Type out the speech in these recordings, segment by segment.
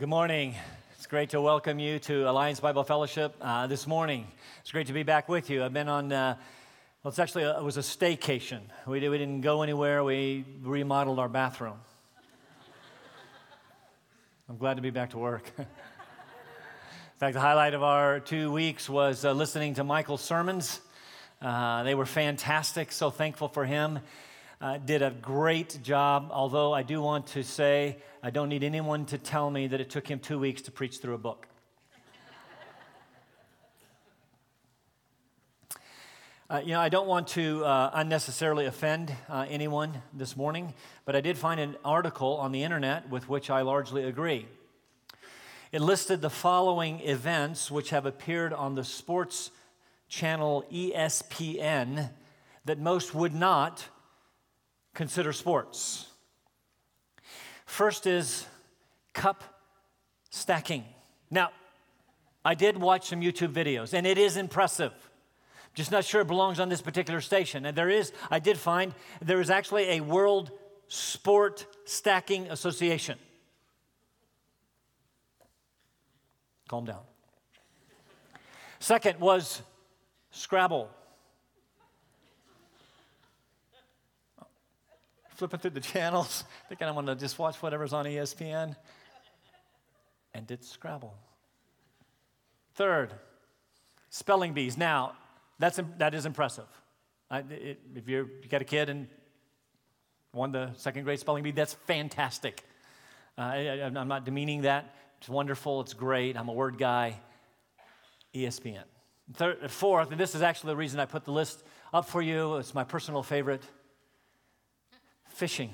Good morning. It's great to welcome you to Alliance Bible Fellowship uh, this morning. It's great to be back with you. I've been on, uh, well, it's actually, a, it was a staycation. We, did, we didn't go anywhere, we remodeled our bathroom. I'm glad to be back to work. In fact, the highlight of our two weeks was uh, listening to Michael's sermons. Uh, they were fantastic, so thankful for him. Uh, did a great job, although I do want to say I don't need anyone to tell me that it took him two weeks to preach through a book. Uh, you know, I don't want to uh, unnecessarily offend uh, anyone this morning, but I did find an article on the internet with which I largely agree. It listed the following events which have appeared on the sports channel ESPN that most would not consider sports. First is cup stacking. Now, I did watch some YouTube videos, and it is impressive. Just not sure it belongs on this particular station. And there is, I did find, there is actually a World Sport Stacking Association. Calm down. Second was Scrabble. Flipping through the channels, thinking I'm going to just watch whatever's on ESPN, and did Scrabble. Third, spelling bees. Now, that's, that is impressive. I, it, if you got a kid and won the second grade spelling bee, that's fantastic. Uh, I, am not demeaning that. It's wonderful. It's great. I'm a word guy. ESPN. Third, fourth, and this is actually the reason I put the list up for you. It's my personal favorite fishing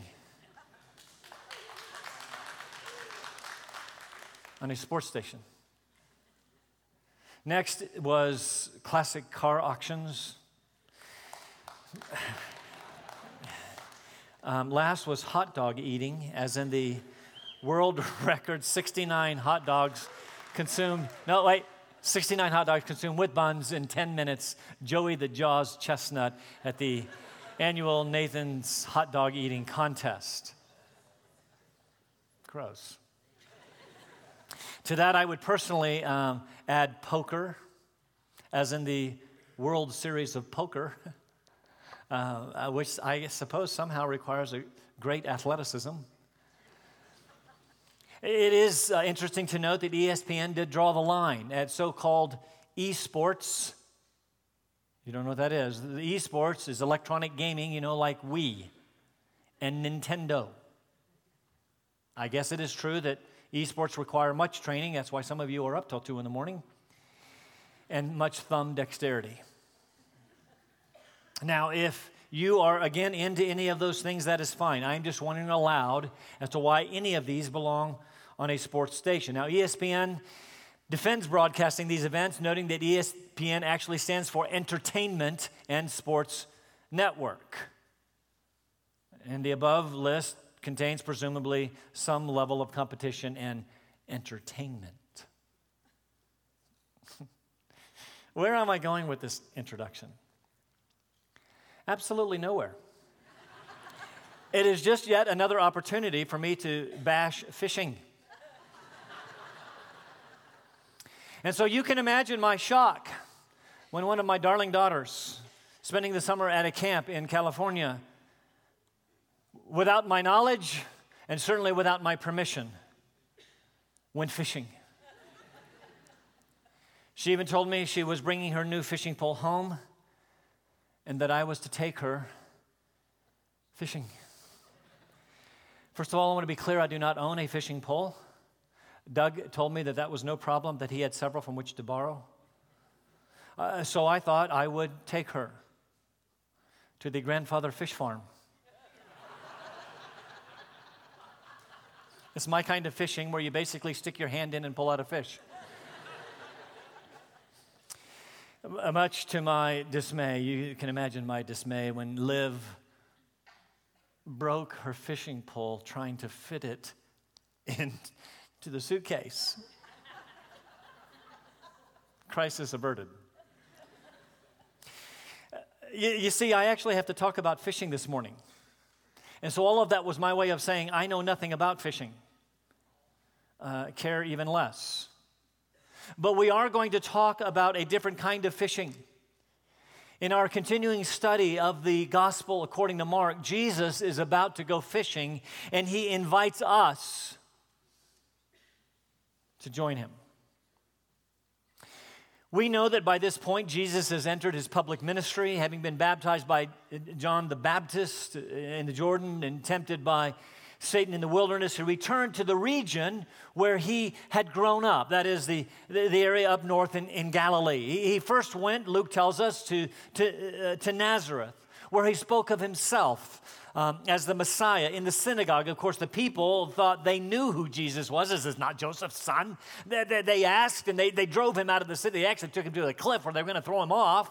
on a sports station. Next was classic car auctions. Um, last was hot dog eating, as in the world record 69 hot dogs consumed. No, wait, 69 hot dogs consumed with buns in 10 minutes. Joey the Jaws Chestnut at the annual Nathan's hot dog eating contest. Gross. to that, I would personally um, add poker, as in the World Series of Poker, uh, uh, which I suppose somehow requires a great athleticism. It is uh, interesting to note that ESPN did draw the line at so called esports you don't know what that is? The esports is electronic gaming, you know, like Wii and Nintendo. I guess it is true that esports require much training. That's why some of you are up till 2 in the morning. And much thumb dexterity. Now, if you are again into any of those things, that is fine. I'm just wondering aloud as to why any of these belong on a sports station. Now, ESPN defends broadcasting these events, noting that ESPN actually stands for Entertainment and Sports Network. And the above list contains presumably some level of competition and entertainment. Where am I going with this introduction? Absolutely nowhere. it is just yet another opportunity for me to bash fishing. And so you can imagine my shock when one of my darling daughters, spending the summer at a camp in California, without my knowledge and certainly without my permission, went fishing. She even told me she was bringing her new fishing pole home and that I was to take her fishing. First of all, I want to be clear I do not own a fishing pole. Doug told me that that was no problem, that he had several from which to borrow. Uh, so I thought I would take her to the grandfather fish farm. it's my kind of fishing where you basically stick your hand in and pull out a fish. Uh, much to my dismay, you can imagine my dismay when Liv broke her fishing pole trying to fit it in to the suitcase. Crisis averted. You, you, see, I actually have to talk about fishing this morning. And so all of that was my way of saying, I know nothing about fishing. uh, care even less. But we are going to talk about a different kind of fishing. In our continuing study of the gospel according to Mark, Jesus is about to go fishing and he invites us to join him. We know that by this point, Jesus has entered his public ministry, having been baptized by John the Baptist in the Jordan and tempted by Satan in the wilderness. He returned to the region where he had grown up, that is, the, the, area up north in, in Galilee. He, he, first went, Luke tells us, to, to, uh, to Nazareth, where he spoke of himself. Um, as the Messiah in the synagogue. Of course, the people thought they knew who Jesus was. Is This is not Joseph's son. They, they, they asked and they, they drove him out of the city. They actually took him to the cliff where they were going to throw him off.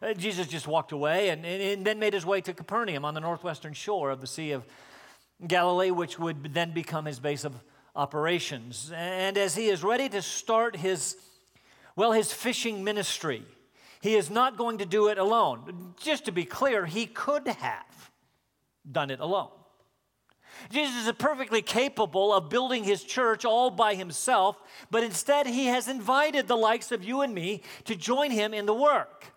Uh, Jesus just walked away and, and, and, then made his way to Capernaum on the northwestern shore of the Sea of Galilee, which would then become his base of operations. And as he is ready to start his, well, his fishing ministry, he is not going to do it alone. Just to be clear, he could have done it alone. Jesus is perfectly capable of building his church all by himself, but instead he has invited the likes of you and me to join him in the work.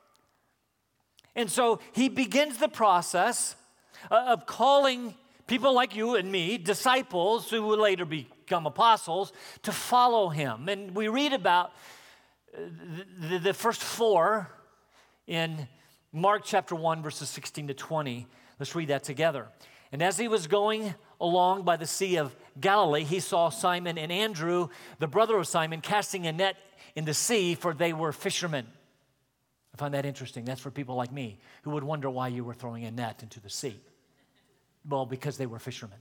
And so he begins the process uh, of calling people like you and me, disciples who will later become apostles, to follow him. And we read about uh, the, the first four in Mark chapter 1, verses 16 to 20. Let's read that together. And as he was going along by the Sea of Galilee, he saw Simon and Andrew, the brother of Simon, casting a net in the sea, for they were fishermen. I find that interesting. That's for people like me who would wonder why you were throwing a net into the sea. Well, because they were fishermen.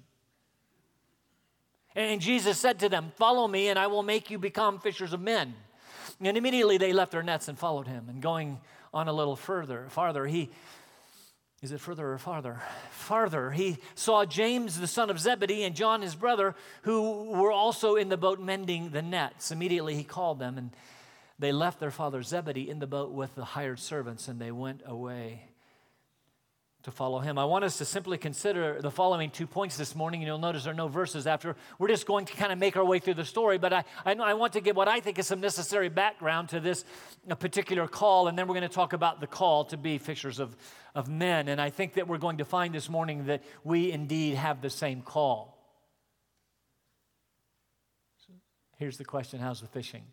And Jesus said to them, Follow me, and I will make you become fishers of men. And immediately they left their nets and followed him. And going on a little further, farther, he is it further or farther? Farther, he saw James, the son of Zebedee, and John, his brother, who were also in the boat mending the nets. Immediately he called them, and they left their father Zebedee in the boat with the hired servants, and they went away to follow him. I want us to simply consider the following two points this morning. And you'll notice there are no verses after. We're just going to kind of make our way through the story, but I, I, I want to give what I think is some necessary background to this uh, particular call, and then we're going to talk about the call to be fishers of, of men. And I think that we're going to find this morning that we indeed have the same call. Here's the question How's the fishing?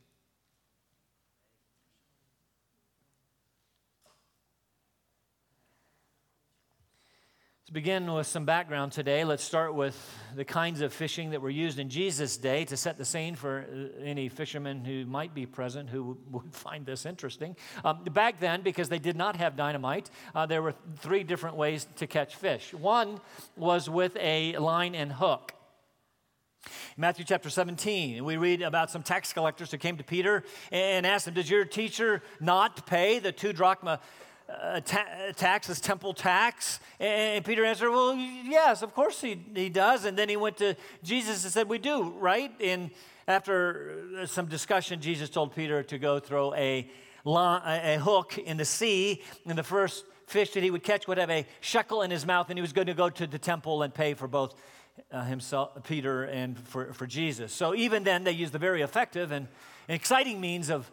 Begin with some background today. Let's start with the kinds of fishing that were used in Jesus' day to set the scene for uh, any fishermen who might be present who would find this interesting. Um, back then, because they did not have dynamite, uh, there were three different ways to catch fish. One was with a line and hook. Matthew chapter 17, we read about some tax collectors who came to Peter and asked him, Does your teacher not pay the two drachma uh, ta- tax, this temple tax? And Peter answered, Well, yes, of course he, he does. And then he went to Jesus and said, We do, right? And after uh, some discussion, Jesus told Peter to go throw a, a hook in the sea. And the first fish that he would catch would have a shekel in his mouth, and he was going to go to the temple and pay for both uh, himself, Peter, and for, for Jesus. So even then, they used the very effective and, and exciting means of,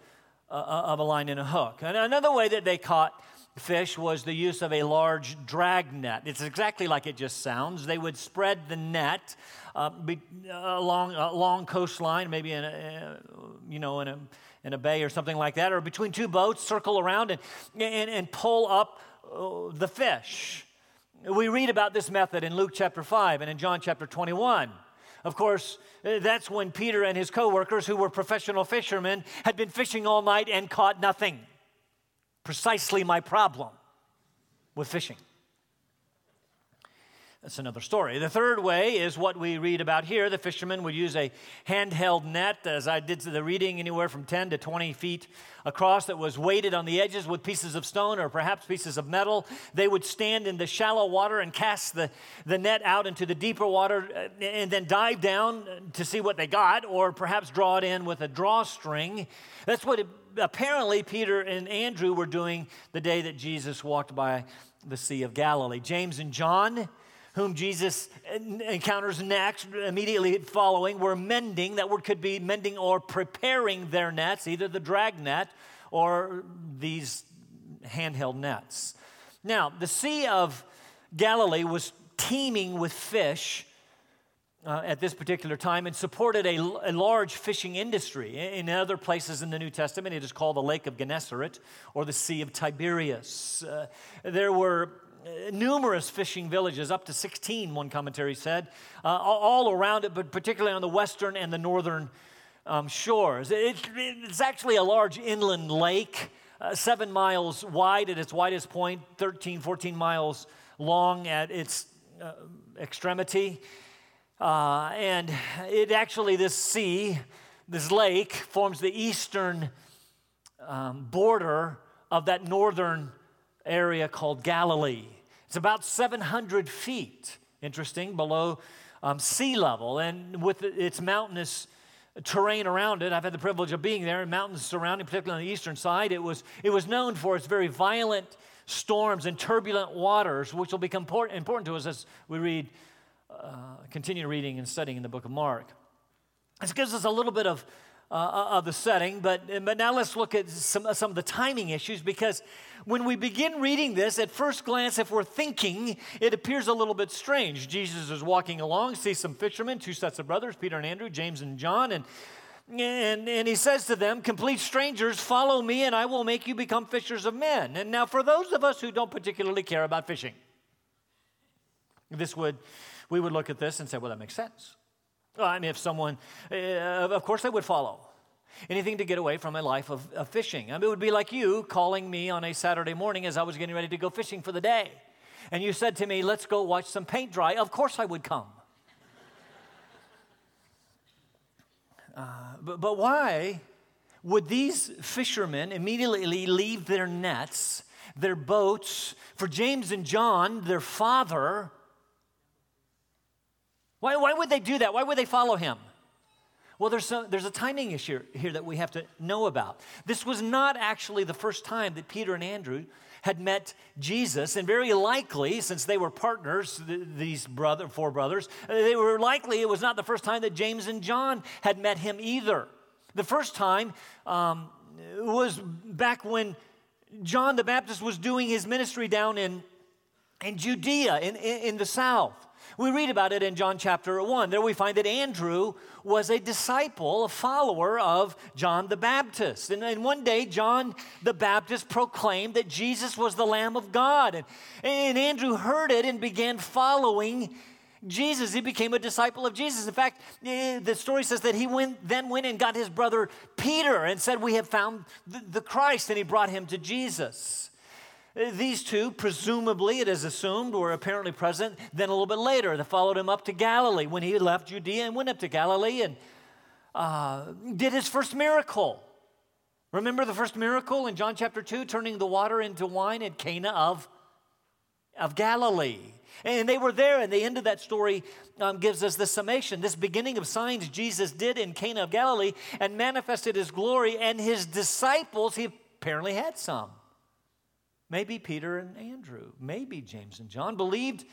uh, of a line and a hook. And another way that they caught fish was the use of a large drag net. It's exactly like it just sounds. They would spread the net uh, be, uh, along a long coastline, maybe in a, uh, you know in a in a bay or something like that, or between two boats, circle around and and, and pull up uh, the fish. We read about this method in Luke chapter five and in John chapter twenty one. Of course, uh, that's when Peter and his co-workers, who were professional fishermen, had been fishing all night and caught nothing precisely my problem with fishing. That's another story. The third way is what we read about here. The fishermen would use a handheld net, as I did the reading, anywhere from 10 to 20 feet across, that was weighted on the edges with pieces of stone or perhaps pieces of metal. They would stand in the shallow water and cast the, the net out into the deeper water uh, and then dive down to see what they got, or perhaps draw it in with a drawstring. That's what it, apparently Peter and Andrew were doing the day that Jesus walked by the Sea of Galilee. James and John whom Jesus encounters next, immediately following, were mending. That word could be mending or preparing their nets, either the drag net or these handheld nets. Now, the Sea of Galilee was teeming with fish uh, at this particular time and supported a, a, large fishing industry. In other places in the New Testament, it is called the Lake of Gennesaret or the Sea of Tiberias. Uh, there were uh, numerous fishing villages, up to 16, one commentary said, uh, all around it, but particularly on the western and the northern um, shores. It, it's actually a large inland lake, uh, seven miles wide at its widest point, 13, 14 miles long at its uh, extremity. Uh, and it actually, this sea, this lake, forms the eastern um, border of that northern area called Galilee. It's about 700 feet, interesting, below um, sea level. And with its mountainous terrain around it, I've had the privilege of being there, and mountains surrounding, particularly on the eastern side, it was, it was known for its very violent storms and turbulent waters, which will become important, important to us as we read uh, continue reading and studying in the book of Mark. This gives us a little bit of, uh, of the setting, but, but now let's look at some, some of the timing issues because when we begin reading this, at first glance, if we're thinking, it appears a little bit strange. Jesus is walking along, sees some fishermen, two sets of brothers, Peter and Andrew, James and John, and and, and he says to them, Complete strangers, follow me, and I will make you become fishers of men. And now, for those of us who don't particularly care about fishing, this would we would look at this and say, well, that makes sense. I mean, if someone, uh, of course, they would follow. Anything to get away from a life of, of fishing. I mean, it would be like you calling me on a Saturday morning as I was getting ready to go fishing for the day. And you said to me, let's go watch some paint dry. Of course, I would come. Uh, but, but why would these fishermen immediately leave their nets, their boats, for James and John, their father, why, why would they do that? Why would they follow him? Well, there's, some, there's a timing issue here that we have to know about. This was not actually the first time that Peter and Andrew had met Jesus, and very likely, since they were partners, these brother, four brothers, they were likely it was not the first time that James and John had met him either. The first time um, was back when John the Baptist was doing his ministry down in, in Judea, in, in, in the south. We read about it in John chapter 1. There we find that Andrew was a disciple, a follower of John the Baptist. And, and one day, John the Baptist proclaimed that Jesus was the Lamb of God. And, and Andrew heard it and began following Jesus. He became a disciple of Jesus. In fact, eh, the story says that he went, then went and got his brother Peter and said, We have found the, the Christ, and he brought him to Jesus. These two, presumably, it is assumed, were apparently present. Then a little bit later, they followed him up to Galilee when he left Judea and went up to Galilee and uh, did his first miracle. Remember the first miracle in John chapter 2, turning the water into wine at Cana of, of Galilee. And they were there, and the end of that story um, gives us the summation. This beginning of signs Jesus did in Cana of Galilee and manifested his glory, and his disciples, he apparently had some maybe Peter and Andrew, maybe James and John, believed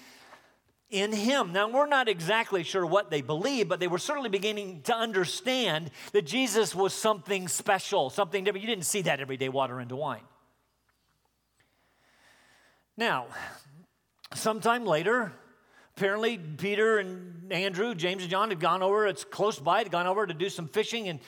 in him. Now, we're not exactly sure what they believed, but they were certainly beginning to understand that Jesus was something special, something different. You didn't see that every day, water into wine. Now, sometime later, apparently Peter and Andrew, James and John had gone over, it's close by, had gone over to do some fishing, and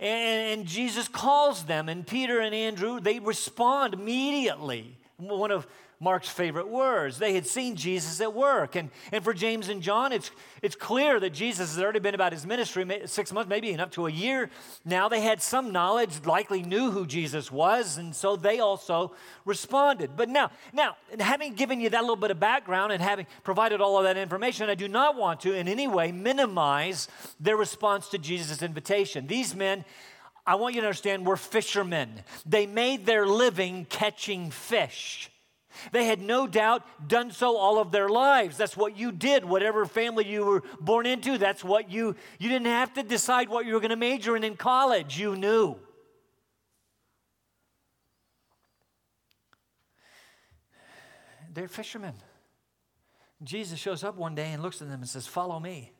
and, Jesus calls them, and Peter and Andrew, they respond immediately. One of Mark's favorite words. They had seen Jesus at work. And, and for James and John, it's, it's clear that Jesus has already been about his ministry six months, maybe even up to a year. Now they had some knowledge, likely knew who Jesus was, and so they also responded. But now, now, having given you that little bit of background and having provided all of that information, I do not want to in any way minimize their response to Jesus' invitation. These men, I want you to understand, were fishermen. They made their living catching fish. They had no doubt done so all of their lives. That's what you did. Whatever family you were born into, that's what you, you didn't have to decide what you were going to major in in college. You knew. They're fishermen. Jesus shows up one day and looks at them and says, Follow me,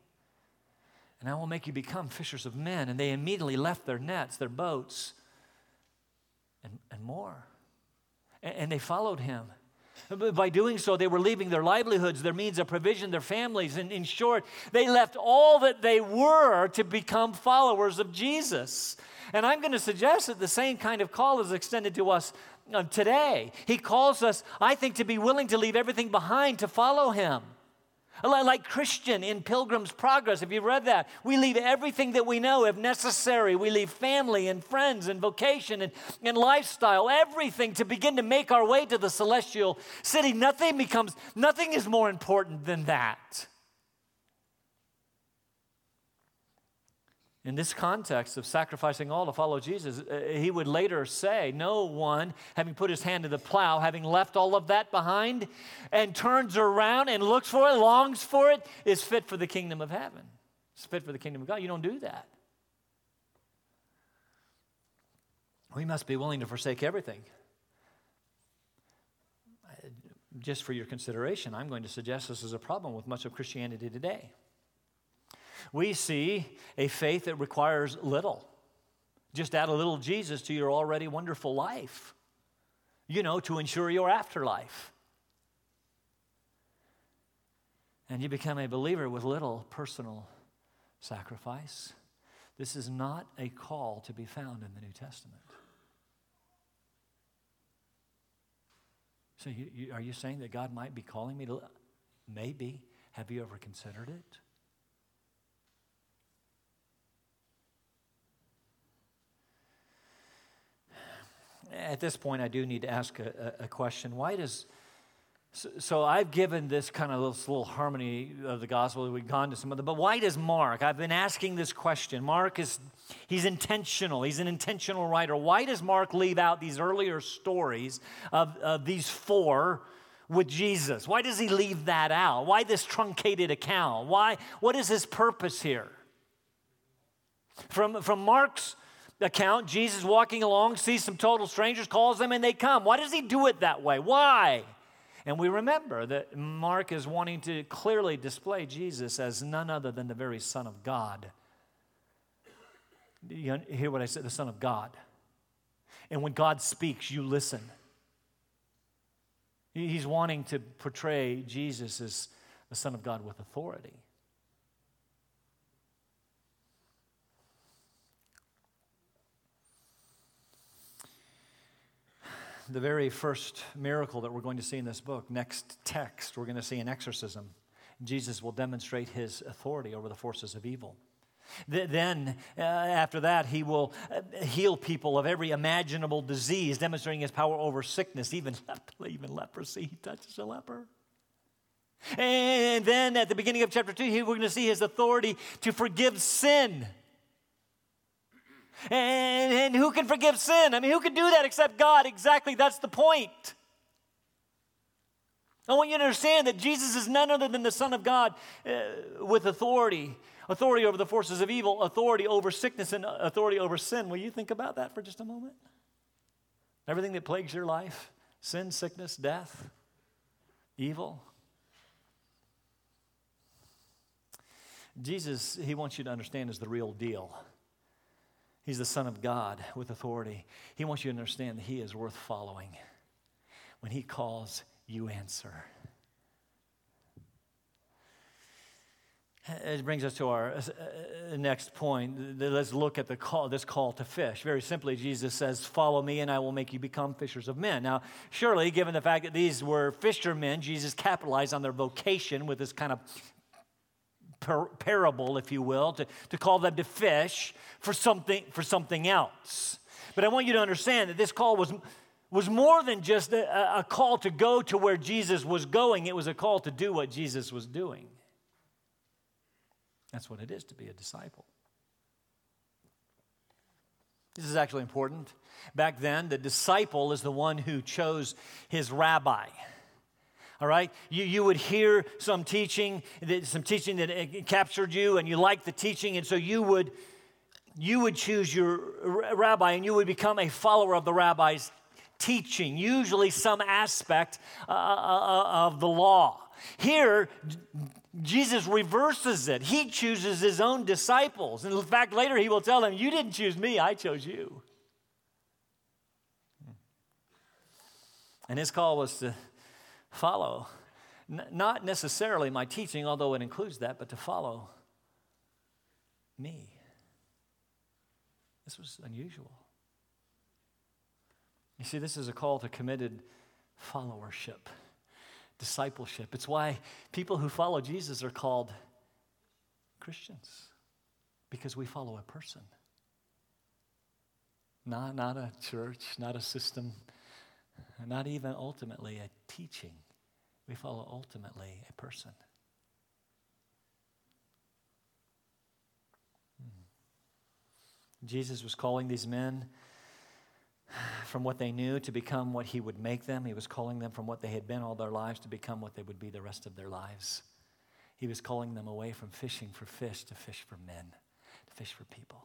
and I will make you become fishers of men. And they immediately left their nets, their boats, and, and more. And, and they followed him. By doing so, they were leaving their livelihoods, their means of provision, their families. And in short, they left all that they were to become followers of Jesus. And I'm going to suggest that the same kind of call is extended to us uh, today. He calls us, I think, to be willing to leave everything behind to follow Him. Like Christian in Pilgrim's Progress, if you've read that, we leave everything that we know if necessary. We leave family and friends and vocation and, and lifestyle, everything to begin to make our way to the celestial city. Nothing becomes, nothing is more important than that. In this context of sacrificing all to follow Jesus, uh, he would later say, No one, having put his hand to the plow, having left all of that behind, and turns around and looks for it, longs for it, is fit for the kingdom of heaven. It's fit for the kingdom of God. You don't do that. We must be willing to forsake everything. Just for your consideration, I'm going to suggest this is a problem with much of Christianity today. We see a faith that requires little. Just add a little Jesus to your already wonderful life, you know, to ensure your afterlife. And you become a believer with little personal sacrifice. This is not a call to be found in the New Testament. So, you, you, are you saying that God might be calling me to? Maybe. Have you ever considered it? At this point, I do need to ask a, a question. Why does so, so, I've given this kind of this little harmony of the gospel. We've gone to some of them, but why does Mark? I've been asking this question. Mark is he's intentional. He's an intentional writer. Why does Mark leave out these earlier stories of, of these four? with Jesus? Why does he leave that out? Why this truncated account? Why what is his purpose here? From from Mark's account, Jesus walking along, sees some total strangers, calls them, and they come. Why does he do it that way? Why? And we remember that Mark is wanting to clearly display Jesus as none other than the very Son of God. You hear what I said? The Son of God. And when God speaks, you listen. He's wanting to portray Jesus as the Son of God with authority. The very first miracle that we're going to see in this book, next text, we're going to see an exorcism. Jesus will demonstrate his authority over the forces of evil. Then, uh, after that, he will uh, heal people of every imaginable disease, demonstrating his power over sickness, even, even leprosy. He touches a leper. And then at the beginning of chapter 2, we're going to see his authority to forgive sin. And, and who can forgive sin? I mean, who can do that except God? Exactly, that's the point. I want you to understand that Jesus is none other than the Son of God uh, with authority authority over the forces of evil, authority over sickness, and authority over sin. Will you think about that for just a moment? Everything that plagues your life sin, sickness, death, evil. Jesus, he wants you to understand, is the real deal. He's the Son of God with authority. He wants you to understand that He is worth following. When He calls, you answer. It brings us to our uh, uh, next point. Let's look at the call, this call to fish. Very simply, Jesus says, Follow me, and I will make you become fishers of men. Now, surely, given the fact that these were fishermen, Jesus capitalized on their vocation with this kind of par- parable, if you will, to, to call them to fish for something, for something else. But I want you to understand that this call was, was more than just a, a call to go to where Jesus was going, it was a call to do what Jesus was doing. That's what it is to be a disciple. This is actually important. Back then, the disciple is the one who chose his rabbi all right? You, you would hear some teaching, that, some teaching that uh, captured you, and you liked the teaching, and so you would, you would choose your rabbi and you would become a follower of the rabbi's teaching, usually some aspect uh, uh, uh of the law. Here, Jesus reverses it. He chooses his own disciples. And in fact, later he will tell them, You didn't choose me, I chose you. And his call was to follow, not necessarily my teaching, although it includes that, but to follow me. This was unusual. You see, this is a call to committed followership, discipleship. It's why people who follow Jesus are called Christians, because we follow a person. Not, not a church, not a system, not even ultimately a teaching. We follow ultimately a person. Hmm. Jesus was calling these men from what they knew to become what he would make them. He was calling them from what they had been all their lives to become what they would be the rest of their lives. He was calling them away from fishing for fish to fish for men, to fish for people.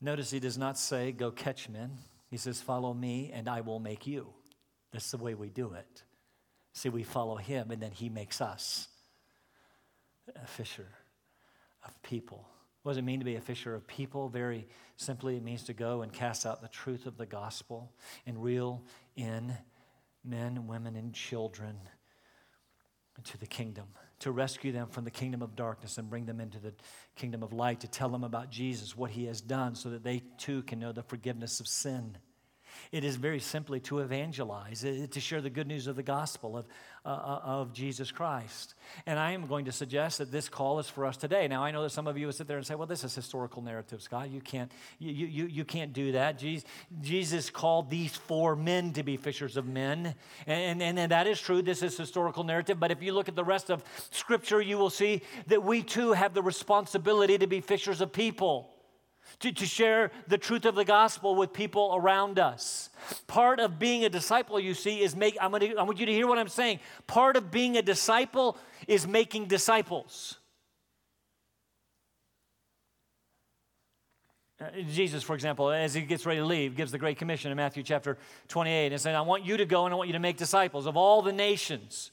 Notice he does not say, Go catch men. He says, Follow me and I will make you. That's the way we do it. See, we follow him and then he makes us a fisher of people. What does it mean to be a fisher of people? Very simply, it means to go and cast out the truth of the gospel and reel in men, women, and children into the kingdom, to rescue them from the kingdom of darkness and bring them into the kingdom of light, to tell them about Jesus, what he has done, so that they too can know the forgiveness of sin. It is very simply to evangelize, to share the good news of the gospel of, uh, uh, of Jesus Christ. And I am going to suggest that this call is for us today. Now, I know that some of you would sit there and say, well, this is historical narrative, Scott. You can't, you, you, you can't do that. Jesus, Jesus called these four men to be fishers of men. And, and, and that is true. This is historical narrative. But if you look at the rest of Scripture, you will see that we too have the responsibility to be fishers of people to, to share the truth of the gospel with people around us. Part of being a disciple, you see, is make, I'm gonna, I want you to hear what I'm saying. Part of being a disciple is making disciples. Uh, Jesus, for example, as he gets ready to leave, gives the Great Commission in Matthew chapter 28 and saying, I want you to go and I want you to make disciples of all the nations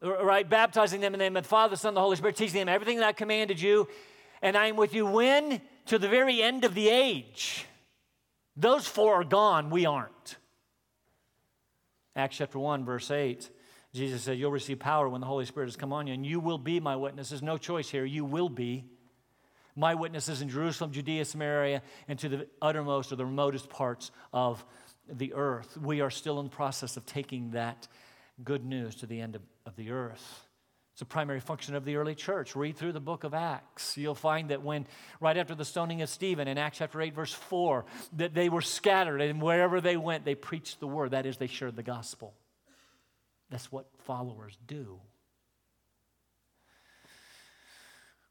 right? Baptizing them in the name of the Father, the Son, the Holy Spirit, teaching them everything that I commanded you. And I am with you when? To the very end of the age. Those four are gone, we aren't. Acts chapter 1, verse 8, Jesus said, You'll receive power when the Holy Spirit has come on you, and you will be my witnesses. No choice here, you will be my witnesses in Jerusalem, Judea, Samaria, and to the uttermost or the remotest parts of the earth. We are still in the process of taking that good news to the end of, of the earth. It's a primary function of the early church. Read through the book of Acts. You'll find that when, right after the stoning of Stephen in Acts chapter 8, verse 4, that they were scattered and wherever they went, they preached the word. That is, they shared the gospel. That's what followers do.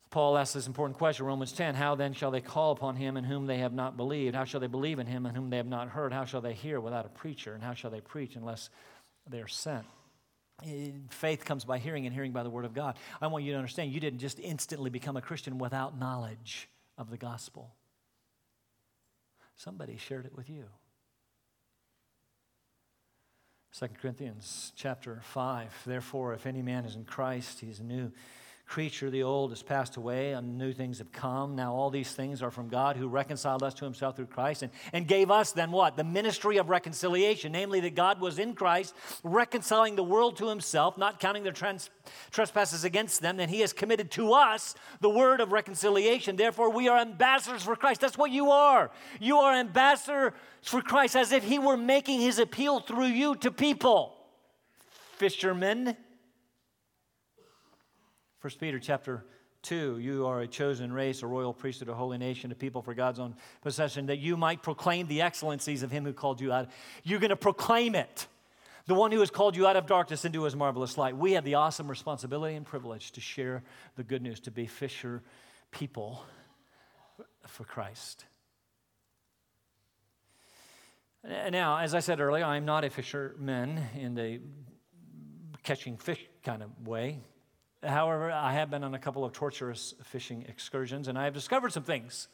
Paul asks this important question, Romans 10 How then shall they call upon him in whom they have not believed? How shall they believe in him in whom they have not heard? How shall they hear without a preacher? And how shall they preach unless they are sent? Faith comes by hearing, and hearing by the Word of God. I want you to understand you didn't just instantly become a Christian without knowledge of the gospel. Somebody shared it with you. 2 Corinthians chapter 5. Therefore, if any man is in Christ, he is new creature. The old has passed away, and new things have come. Now, all these things are from God who reconciled us to himself through Christ and, and gave us then what? The ministry of reconciliation, namely that God was in Christ, reconciling the world to himself, not counting their trans- trespasses against them. Then he has committed to us the word of reconciliation. Therefore, we are ambassadors for Christ. That's what you are. You are ambassadors for Christ as if he were making his appeal through you to people. Fishermen 1 Peter chapter 2 You are a chosen race, a royal priesthood, a holy nation, a people for God's own possession, that you might proclaim the excellencies of him who called you out. You're going to proclaim it. The one who has called you out of darkness into his marvelous light. We have the awesome responsibility and privilege to share the good news, to be fisher people for Christ. Now, as I said earlier, I'm not a fisherman in the catching fish kind of way. However, I have been on a couple of torturous fishing excursions and I have discovered some things.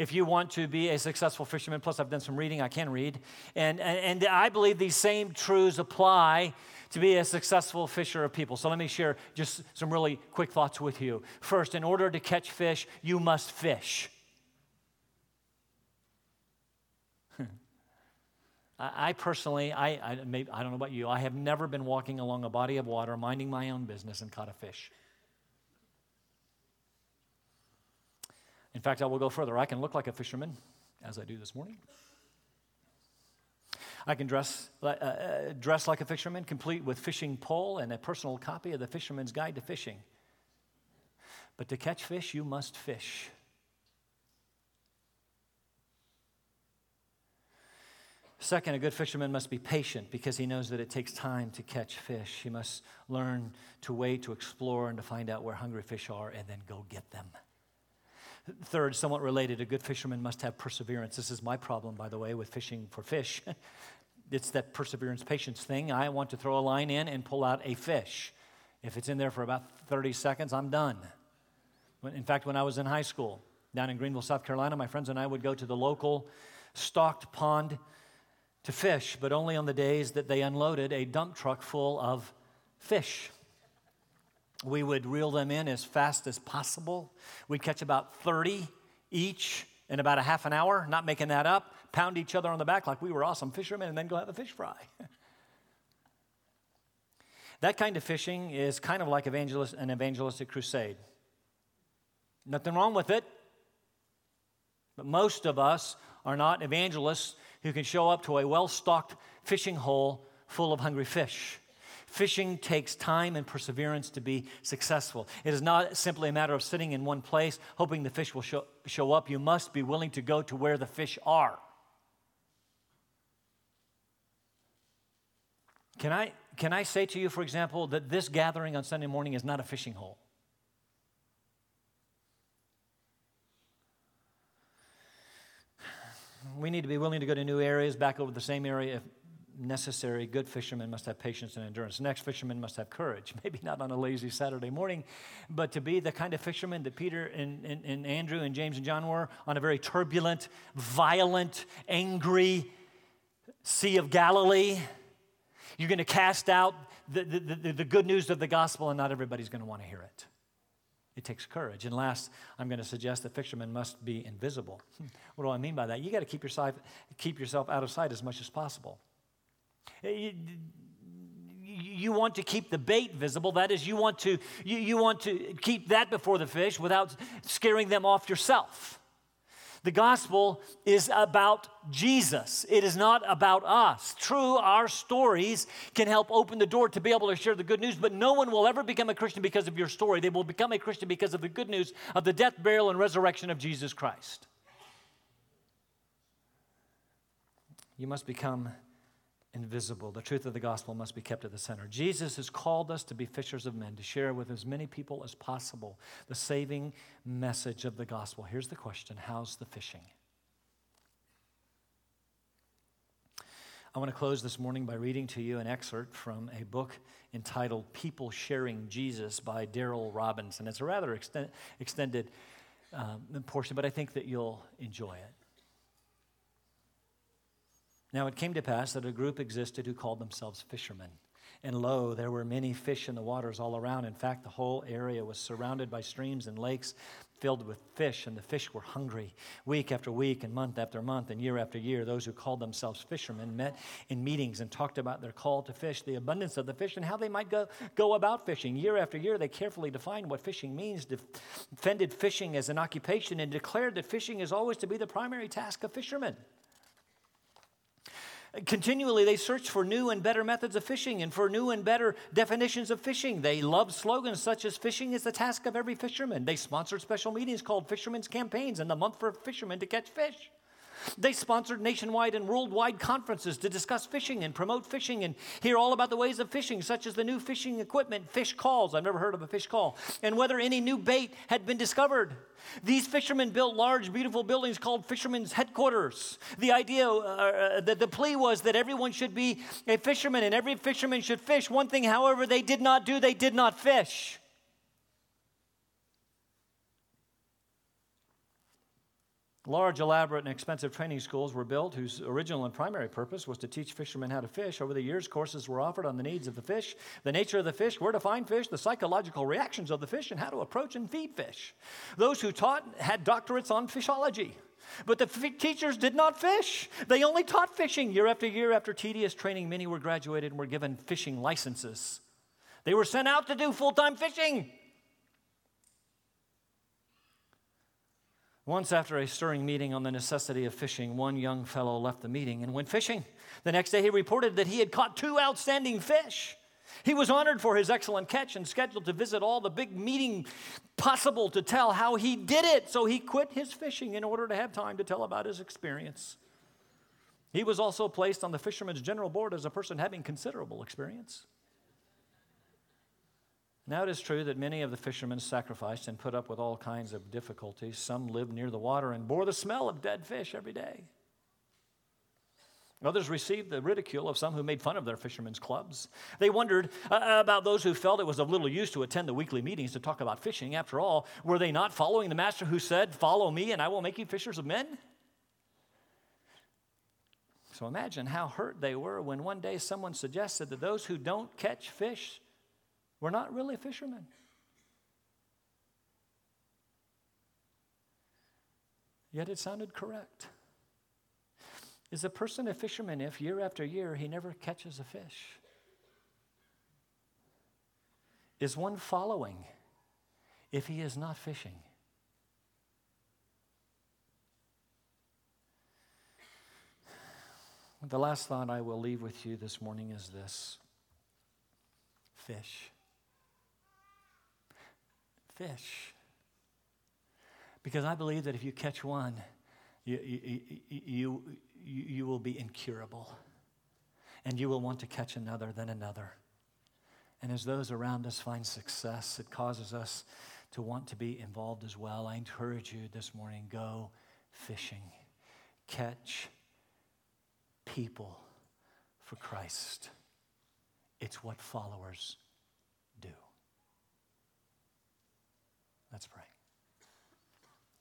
if you want to be a successful fisherman. Plus, I've done some reading, I can read. And, and, and I believe these same truths apply to be a successful fisher of people. So let me share just some really quick thoughts with you. First, in order to catch fish, you must fish. I personally, I, I, I don't know about you, I have never been walking along a body of water, minding my own business, and caught a fish. In fact, I will go further. I can look like a fisherman, as I do this morning. I can dress, uh, uh, dress like a fisherman, complete with fishing pole and a personal copy of the Fisherman's Guide to Fishing. But to catch fish, you must fish. Second, a good fisherman must be patient because he knows that it takes time to catch fish. He must learn to wait, to explore, and to find out where hungry fish are and then go get them. Third, somewhat related, a good fisherman must have perseverance. This is my problem, by the way, with fishing for fish. it's that perseverance, patience thing. I want to throw a line in and pull out a fish. If it's in there for about 30 seconds, I'm done. In fact, when I was in high school down in Greenville, South Carolina, my friends and I would go to the local stocked pond to fish, but only on the days that they unloaded a dump truck full of fish. We would reel them in as fast as possible. We'd catch about 30 each in about a half an hour, not making that up, pound each other on the back like we were awesome fishermen, and then go have a fish fry. that kind of fishing is kind of like evangelist, an evangelistic crusade. Nothing wrong with it, but most of us are not evangelists who can show up to a well stocked fishing hole full of hungry fish. Fishing takes time and perseverance to be successful. It is not simply a matter of sitting in one place hoping the fish will show, show up. You must be willing to go to where the fish are. Can I, can I say to you, for example, that this gathering on Sunday morning is not a fishing hole? We need to be willing to go to new areas, back over the same area if necessary. Good fishermen must have patience and endurance. Next, fishermen must have courage. Maybe not on a lazy Saturday morning, but to be the kind of fisherman that Peter and, and, and Andrew and James and John were on a very turbulent, violent, angry Sea of Galilee. You're going to cast out the, the, the, the good news of the gospel, and not everybody's going to want to hear it. It takes courage. And last, I'm going to suggest that fishermen must be invisible. Hmm. What do I mean by that? You got to keep yourself, keep yourself out of sight as much as possible. Eh, you, you want to keep the bait visible. That is, you want to, you, you want to keep that before the fish without scaring them off yourself. The gospel is about Jesus. It is not about us. True, our stories can help open the door to be able to share the good news, but no one will ever become a Christian because of your story. They will become a Christian because of the good news of the death, burial, and resurrection of Jesus Christ. You must become invisible. The truth of the gospel must be kept at the center. Jesus has called us to be fishers of men, to share with as many people as possible the saving message of the gospel. Here's the question How's the fishing? I want to close this morning by reading to you an excerpt from a book entitled People Sharing Jesus by Darrell Robinson. It's a rather extend, extended um, portion, but I think that you'll enjoy it. Now it came to pass that a group existed who called themselves fishermen. And lo, there were many fish in the waters all around. In fact, the whole area was surrounded by streams and lakes filled with fish, and the fish were hungry. Week after week, and month after month, and year after year, those who called themselves fishermen met in meetings and talked about their call to fish, the abundance of the fish, and how they might go, go about fishing. Year after year, they carefully defined what fishing means, defended fishing as an occupation, and declared that fishing is always to be the primary task of fishermen. Continually, they search for new and better methods of fishing and for new and better definitions of fishing. They love slogans such as fishing is the task of every fisherman. They sponsored special meetings called Fishermen's Campaigns and the Month for Fishermen to catch fish. They sponsored nationwide and worldwide conferences to discuss fishing and promote fishing and hear all about the ways of fishing, such as the new fishing equipment, fish calls. I've never heard of a fish call, and whether any new bait had been discovered. These fishermen built large, beautiful buildings called fishermen's headquarters. The idea, uh, uh, the, the plea was that everyone should be a fisherman and every fisherman should fish. One thing, however, they did not do, they did not fish. Large, elaborate, and expensive training schools were built whose original and primary purpose was to teach fishermen how to fish. Over the years, courses were offered on the needs of the fish, the nature of the fish, where to find fish, the psychological reactions of the fish, and how to approach and feed fish. Those who taught had doctorates on fishology. But the f- teachers did not fish. They only taught fishing. Year after year, after tedious training, many were graduated and were given fishing licenses. They were sent out to do full time fishing. Once, after a stirring meeting on the necessity of fishing, one young fellow left the meeting and went fishing. The next day, he reported that he had caught two outstanding fish. He was honored for his excellent catch and scheduled to visit all the big meeting possible to tell how he did it. So he quit his fishing in order to have time to tell about his experience. He was also placed on the Fishermen's General Board as a person having considerable experience. Now it is true that many of the fishermen sacrificed and put up with all kinds of difficulties. Some lived near the water and bore the smell of dead fish every day. Others received the ridicule of some who made fun of their fishermen's clubs. They wondered uh, about those who felt it was of little use to attend the weekly meetings to talk about fishing. After all, were they not following the master who said, Follow me and I will make you fishers of men? So imagine how hurt they were when one day someone suggested that those who don't catch fish we're not really fishermen. Yet it sounded correct. Is a person a fisherman if year after year he never catches a fish? Is one following if he is not fishing? The last thought I will leave with you this morning is this fish fish. Because I believe that if you catch one, you, you, you, you, you will be incurable. And you will want to catch another, then another. And as those around us find success, it causes us to want to be involved as well. I encourage you this morning go fishing, catch people for Christ. It's what followers do. Let's pray.